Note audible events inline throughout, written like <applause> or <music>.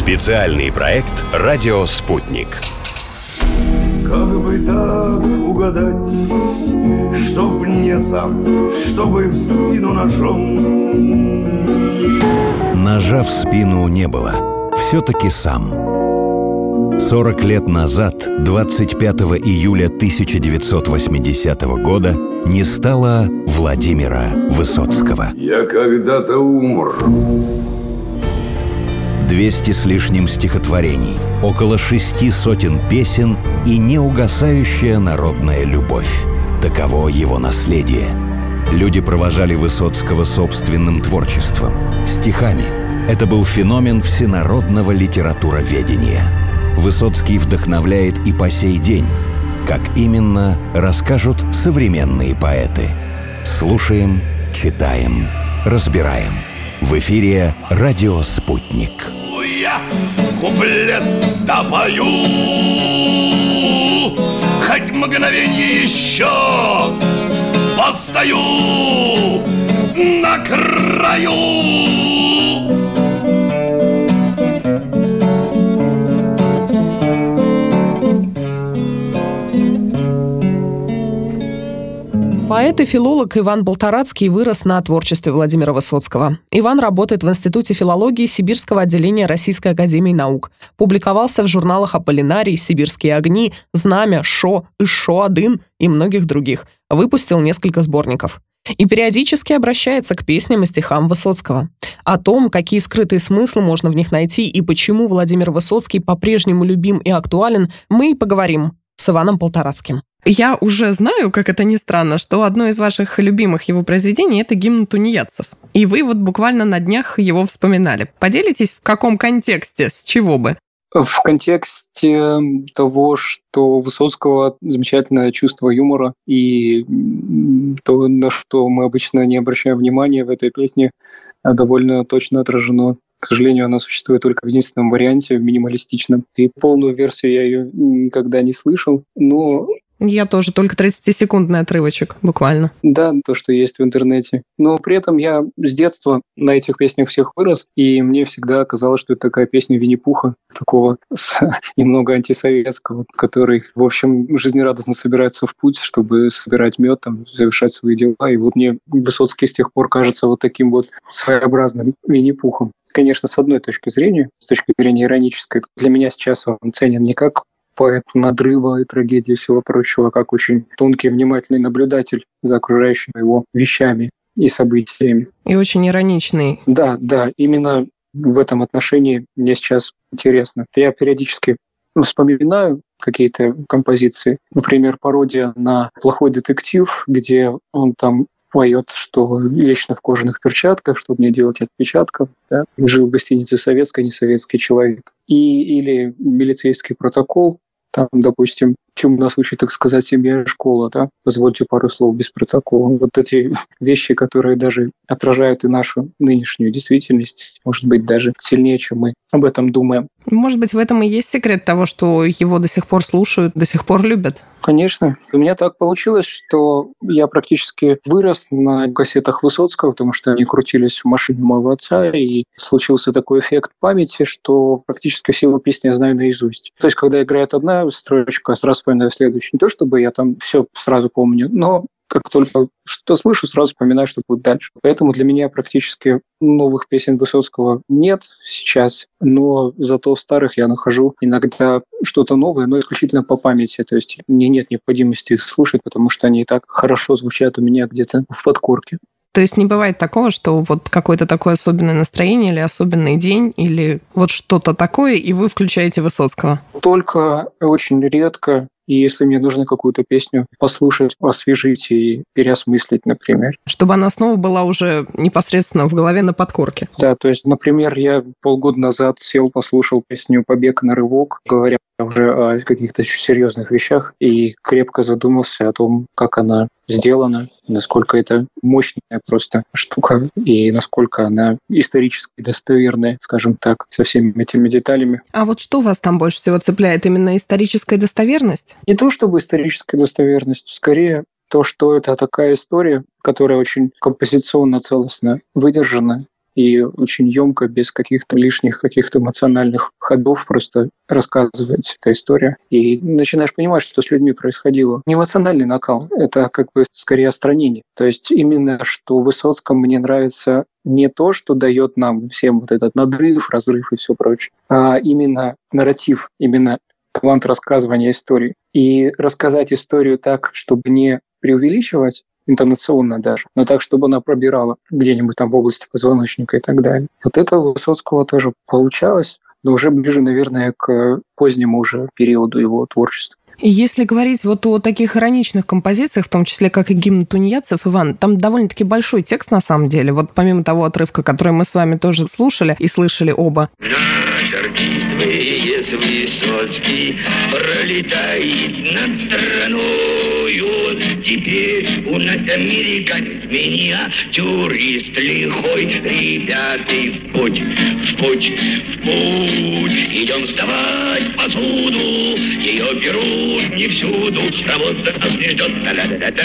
Специальный проект «Радио Спутник». Как бы так угадать, чтоб не сам, чтобы в спину ножом? Ножа в спину не было. Все-таки сам. 40 лет назад, 25 июля 1980 года, не стало Владимира Высоцкого. Я когда-то умр. 200 с лишним стихотворений, около шести сотен песен и неугасающая народная любовь. Таково его наследие. Люди провожали Высоцкого собственным творчеством, стихами. Это был феномен всенародного литературоведения. Высоцкий вдохновляет и по сей день. Как именно, расскажут современные поэты. Слушаем, читаем, разбираем. В эфире «Радио Спутник» куплет допою Хоть мгновенье еще постою на краю Поэт и филолог Иван Болтарацкий вырос на творчестве Владимира Высоцкого. Иван работает в Институте филологии Сибирского отделения Российской академии наук. Публиковался в журналах «Аполлинарий», «Сибирские огни», «Знамя», «Шо», «Ишо-Один» и многих других. Выпустил несколько сборников. И периодически обращается к песням и стихам Высоцкого. О том, какие скрытые смыслы можно в них найти и почему Владимир Высоцкий по-прежнему любим и актуален, мы и поговорим с Иваном Полторацким. Я уже знаю, как это ни странно, что одно из ваших любимых его произведений — это гимн тунеядцев. И вы вот буквально на днях его вспоминали. Поделитесь, в каком контексте, с чего бы? В контексте того, что у Высоцкого замечательное чувство юмора, и то, на что мы обычно не обращаем внимания в этой песне, довольно точно отражено к сожалению, она существует только в единственном варианте, минималистичном. И полную версию я ее никогда не слышал. Но я тоже, только 30-секундный отрывочек, буквально. Да, то, что есть в интернете. Но при этом я с детства на этих песнях всех вырос, и мне всегда казалось, что это такая песня Винни-Пуха, такого <laughs> немного антисоветского, который, в общем, жизнерадостно собирается в путь, чтобы собирать мед, там, завершать свои дела. И вот мне Высоцкий с тех пор кажется вот таким вот своеобразным Винни-Пухом конечно, с одной точки зрения, с точки зрения иронической, для меня сейчас он ценен не как поэт надрыва и трагедии и всего прочего, как очень тонкий, внимательный наблюдатель за окружающими его вещами и событиями. И очень ироничный. Да, да, именно в этом отношении мне сейчас интересно. Я периодически вспоминаю какие-то композиции. Например, пародия на «Плохой детектив», где он там поет, что вечно в кожаных перчатках, чтобы не делать отпечатков. Да? Жил в гостинице советской, не советский человек. И, или милицейский протокол, там, допустим, чем нас учит, так сказать, семья и школа, да? Позвольте пару слов без протокола. Вот эти <laughs> вещи, которые даже отражают и нашу нынешнюю действительность, может быть, даже сильнее, чем мы об этом думаем. Может быть, в этом и есть секрет того, что его до сих пор слушают, до сих пор любят? Конечно. У меня так получилось, что я практически вырос на кассетах Высоцкого, потому что они крутились в машине моего отца, и случился такой эффект памяти, что практически все его песни я знаю наизусть. То есть, когда играет одна строчка, сразу вспоминаю следующую. Не то, чтобы я там все сразу помню, но как только что слышу, сразу вспоминаю, что будет дальше. Поэтому для меня практически новых песен Высоцкого нет сейчас, но зато в старых я нахожу иногда что-то новое, но исключительно по памяти. То есть мне нет необходимости их слушать, потому что они и так хорошо звучат у меня где-то в подкорке. То есть не бывает такого, что вот какое-то такое особенное настроение или особенный день, или вот что-то такое, и вы включаете Высоцкого? Только очень редко. И если мне нужно какую-то песню послушать, освежить и переосмыслить, например. Чтобы она снова была уже непосредственно в голове на подкорке. Да, то есть, например, я полгода назад сел, послушал песню «Побег на рывок», говоря уже о каких-то серьезных вещах, и крепко задумался о том, как она сделана, насколько это мощная просто штука, и насколько она исторически достоверная, скажем так, со всеми этими деталями. А вот что вас там больше всего цепляет? Именно историческая достоверность? Не то чтобы историческая достоверность, скорее то, что это такая история, которая очень композиционно целостно выдержана, и очень емко, без каких-то лишних, каких-то эмоциональных ходов просто рассказывается эта история. И начинаешь понимать, что с людьми происходило. Не эмоциональный накал, это как бы скорее остранение. То есть именно что в Высоцком мне нравится не то, что дает нам всем вот этот надрыв, разрыв и все прочее, а именно нарратив, именно талант рассказывания истории. И рассказать историю так, чтобы не преувеличивать, интонационно даже, но так, чтобы она пробирала где-нибудь там в области позвоночника и так далее. Вот это у Высоцкого тоже получалось, но уже ближе, наверное, к позднему уже периоду его творчества. Если говорить вот о таких ироничных композициях, в том числе как и гимн тунеядцев, Иван, там довольно-таки большой текст на самом деле. Вот помимо того отрывка, который мы с вами тоже слушали и слышали оба. Высоцкий пролетает над страною. Теперь у нас американец меня, турист лихой. Ребята, в путь, в путь, в путь. Идем сдавать посуду, ее берут не всюду. Работа нас не ждет, да-да-да-да.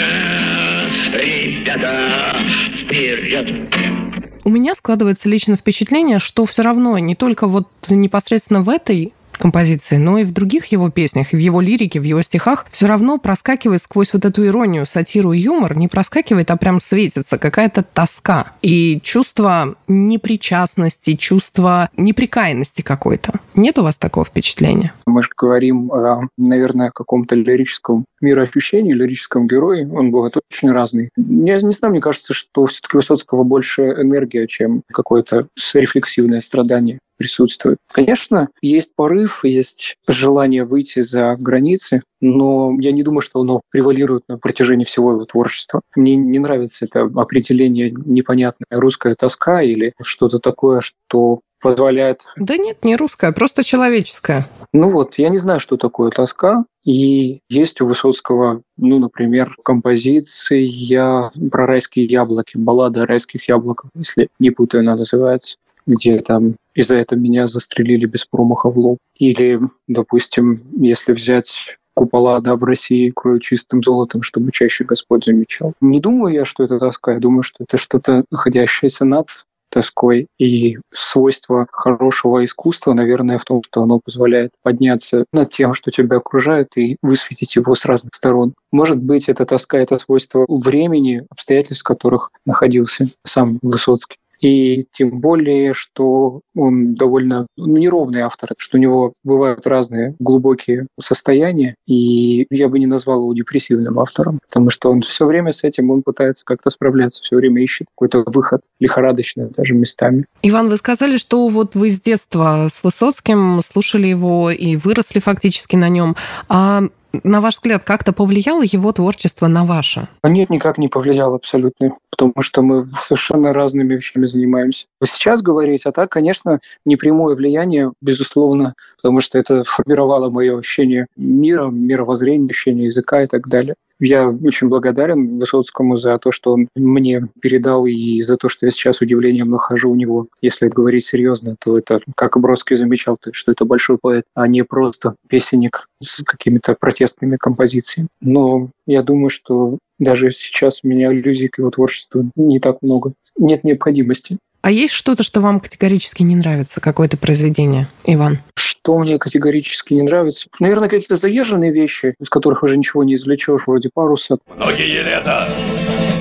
Ребята, вперед! У меня складывается лично впечатление, что все равно не только вот непосредственно в этой композиции, но и в других его песнях, в его лирике, в его стихах все равно проскакивает сквозь вот эту иронию, сатиру и юмор, не проскакивает, а прям светится какая-то тоска и чувство непричастности, чувство неприкаянности какой-то. Нет у вас такого впечатления? Мы же говорим, о, наверное, каком-то лирическом мироощущении, лирическом герое. Он бывает очень разный. Я не знаю, мне кажется, что все-таки Высоцкого больше энергия, чем какое-то рефлексивное страдание присутствует. Конечно, есть порыв, есть желание выйти за границы, но я не думаю, что оно превалирует на протяжении всего его творчества. Мне не нравится это определение непонятная русская тоска или что-то такое, что позволяет... Да нет, не русская, просто человеческая. Ну вот, я не знаю, что такое тоска. И есть у Высоцкого, ну, например, композиция про райские яблоки, баллада о райских яблоках, если не путаю, она называется где там из-за этого меня застрелили без промаха в лоб. Или, допустим, если взять купола да, в России кроют чистым золотом, чтобы чаще Господь замечал. Не думаю я, что это тоска, я думаю, что это что-то находящееся над тоской. И свойство хорошего искусства, наверное, в том, что оно позволяет подняться над тем, что тебя окружает, и высветить его с разных сторон. Может быть, эта тоска — это свойство времени, обстоятельств, которых находился сам Высоцкий. И тем более, что он довольно ну, неровный автор, что у него бывают разные глубокие состояния, и я бы не назвал его депрессивным автором, потому что он все время с этим, он пытается как-то справляться, все время ищет какой-то выход, лихорадочный даже местами. Иван, вы сказали, что вот вы с детства с Высоцким слушали его и выросли фактически на нем. А на ваш взгляд, как-то повлияло его творчество на ваше? Нет, никак не повлияло абсолютно, потому что мы совершенно разными вещами занимаемся. Сейчас говорить, а так, конечно, непрямое влияние, безусловно, потому что это формировало мое ощущение мира, мировоззрение, ощущение языка и так далее. Я очень благодарен Высоцкому за то, что он мне передал, и за то, что я сейчас удивлением нахожу у него. Если говорить серьезно, то это, как Бродский замечал, что это большой поэт, а не просто песенник с какими-то протестными композициями. Но я думаю, что даже сейчас у меня иллюзий к его творчеству не так много. Нет необходимости. А есть что-то, что вам категорически не нравится, какое-то произведение, Иван? Что мне категорически не нравится? Наверное, какие-то заезженные вещи, из которых уже ничего не извлечешь, вроде паруса. Многие лета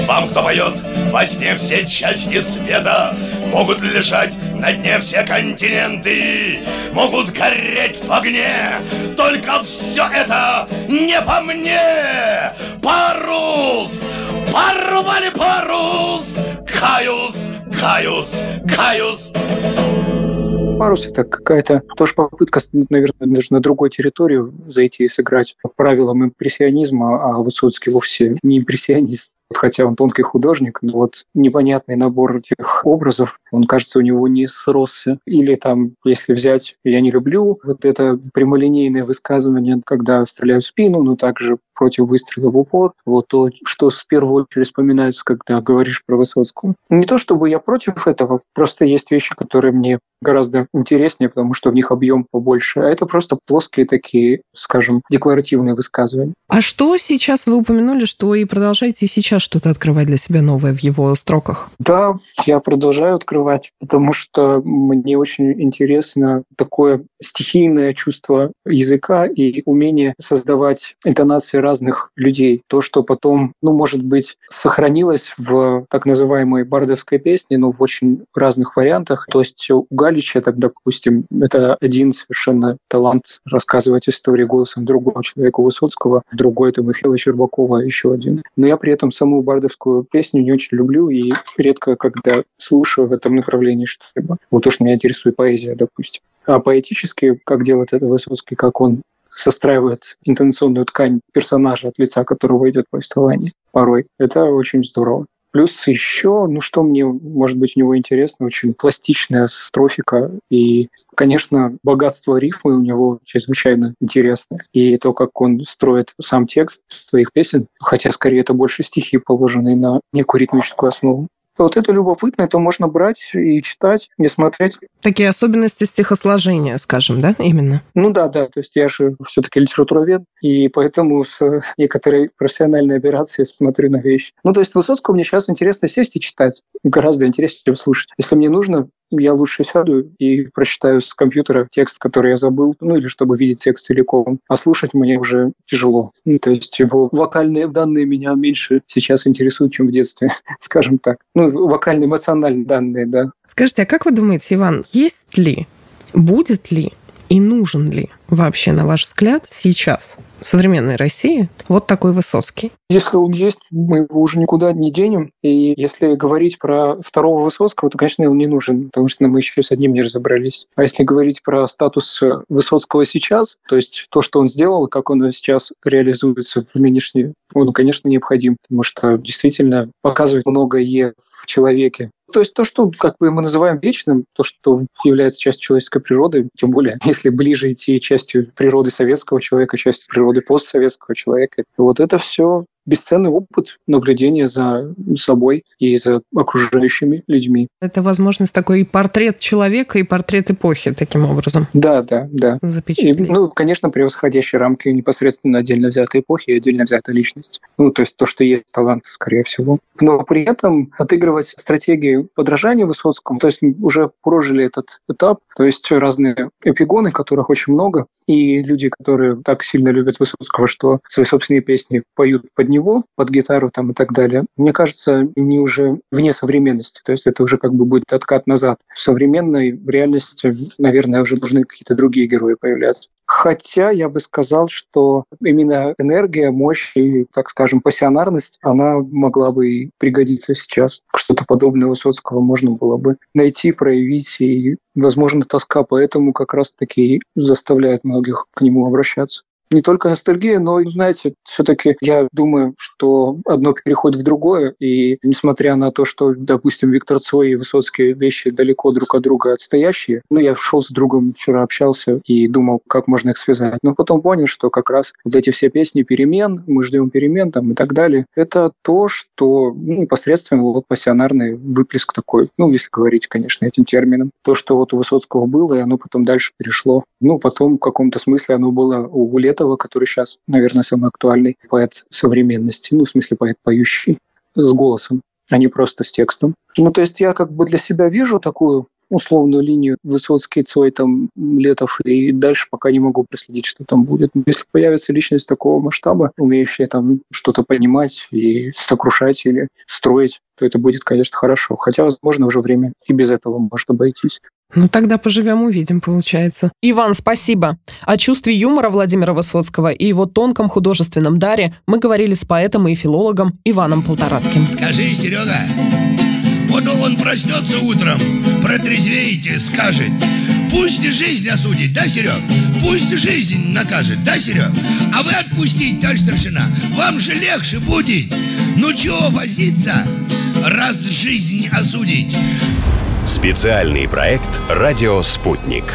вам, кто поет, во сне все части света Могут лежать на дне все континенты Могут гореть в огне Только все это не по мне Парус! Порвали парус! Каюсь, каюсь, каюсь Парус — это какая-то тоже попытка, наверное, даже на другой территорию зайти и сыграть. По правилам импрессионизма, а Высоцкий вовсе не импрессионист хотя он тонкий художник, но вот непонятный набор этих образов, он, кажется, у него не сросся. Или там, если взять «Я не люблю», вот это прямолинейное высказывание, когда стреляют в спину, но также против выстрела в упор. Вот то, что в первую очередь вспоминается, когда говоришь про Высоцкого. Не то чтобы я против этого, просто есть вещи, которые мне гораздо интереснее, потому что в них объем побольше. А это просто плоские такие, скажем, декларативные высказывания. А что сейчас вы упомянули, что и продолжаете сейчас сейчас что-то открывать для себя новое в его строках? Да, я продолжаю открывать, потому что мне очень интересно такое стихийное чувство языка и умение создавать интонации разных людей. То, что потом, ну, может быть, сохранилось в так называемой бардовской песне, но в очень разных вариантах. То есть у Галича, так, допустим, это один совершенно талант рассказывать истории голосом другого человека Высоцкого, другой это Михаила Щербакова, еще один. Но я при этом саму бардовскую песню не очень люблю и редко, когда слушаю в этом направлении что-либо. Вот то, что меня интересует поэзия, допустим. А поэтически, как делает это Высоцкий, как он состраивает интонационную ткань персонажа, от лица которого идет повествование порой. Это очень здорово. Плюс еще, ну что мне, может быть, у него интересно, очень пластичная строфика. И, конечно, богатство рифмы у него чрезвычайно интересное. И то, как он строит сам текст своих песен, хотя скорее это больше стихи, положенные на некую ритмическую основу. Вот это любопытно, это можно брать и читать, и смотреть. Такие особенности стихосложения, скажем, да, именно? Ну да, да, то есть я же все-таки литературовед, и поэтому с некоторой профессиональной операцией смотрю на вещи. Ну то есть Высоцкого мне сейчас интересно сесть и читать, гораздо интереснее, чем слушать. Если мне нужно, я лучше сяду и прочитаю с компьютера текст, который я забыл, ну или чтобы видеть текст целиком. А слушать мне уже тяжело. Ну, то есть его вокальные данные меня меньше сейчас интересуют, чем в детстве, <laughs> скажем так. Ну, вокально-эмоциональные данные, да. Скажите, а как вы думаете, Иван, есть ли, будет ли и нужен ли вообще, на ваш взгляд, сейчас в современной России вот такой Высоцкий? Если он есть, мы его уже никуда не денем. И если говорить про второго Высоцкого, то, конечно, он не нужен, потому что мы еще с одним не разобрались. А если говорить про статус Высоцкого сейчас, то есть то, что он сделал, как он сейчас реализуется в нынешней, он, конечно, необходим, потому что действительно показывает многое в человеке. То есть то, что как бы мы называем вечным, то, что является частью человеческой природы, тем более, <laughs> если ближе идти частью природы советского человека, частью природы постсоветского человека, вот это все бесценный опыт наблюдения за собой и за окружающими людьми. Это возможность такой и портрет человека, и портрет эпохи таким образом. Да, да, да. Запечатлеть. И, ну, конечно, превосходящие рамки непосредственно отдельно взятой эпохи и отдельно взятой личности. Ну, то есть то, что есть талант, скорее всего. Но при этом отыгрывать стратегии подражания Высоцкому, то есть уже прожили этот этап, то есть разные эпигоны, которых очень много, и люди, которые так сильно любят Высоцкого, что свои собственные песни поют под него, под гитару там и так далее, мне кажется, не уже вне современности. То есть это уже как бы будет откат назад. В современной реальности, наверное, уже должны какие-то другие герои появляться. Хотя я бы сказал, что именно энергия, мощь и, так скажем, пассионарность, она могла бы и пригодиться сейчас. Что-то подобное Высоцкого можно было бы найти, проявить, и, возможно, тоска поэтому как раз-таки заставляет многих к нему обращаться не только ностальгия, но, знаете, все-таки я думаю, что одно переходит в другое, и несмотря на то, что, допустим, Виктор Цой и Высоцкие вещи далеко друг от друга отстоящие, ну, я шел с другом, вчера общался и думал, как можно их связать. Но потом понял, что как раз вот эти все песни перемен, мы ждем перемен там и так далее, это то, что ну, непосредственно вот пассионарный выплеск такой, ну, если говорить, конечно, этим термином. То, что вот у Высоцкого было, и оно потом дальше перешло. Ну, потом в каком-то смысле оно было у Лета Летова, который сейчас, наверное, самый актуальный поэт современности, ну, в смысле поэт поющий, с голосом, а не просто с текстом. Ну, то есть я как бы для себя вижу такую условную линию Высоцкий, Цой, там, Летов, и дальше пока не могу проследить, что там будет. Если появится личность такого масштаба, умеющая там что-то понимать и сокрушать или строить, то это будет, конечно, хорошо. Хотя, возможно, уже время и без этого может обойтись. Ну, тогда поживем, увидим, получается. Иван, спасибо. О чувстве юмора Владимира Высоцкого и его тонком художественном даре мы говорили с поэтом и филологом Иваном Полторацким. Скажи, Серега, вот он проснется утром, протрезвеет и скажет, пусть жизнь осудит, да, Серег? Пусть жизнь накажет, да, Серег? А вы отпустить, товарищ старшина, вам же легче будет. Ну чего возиться, раз жизнь осудить? Специальный проект «Радио Спутник».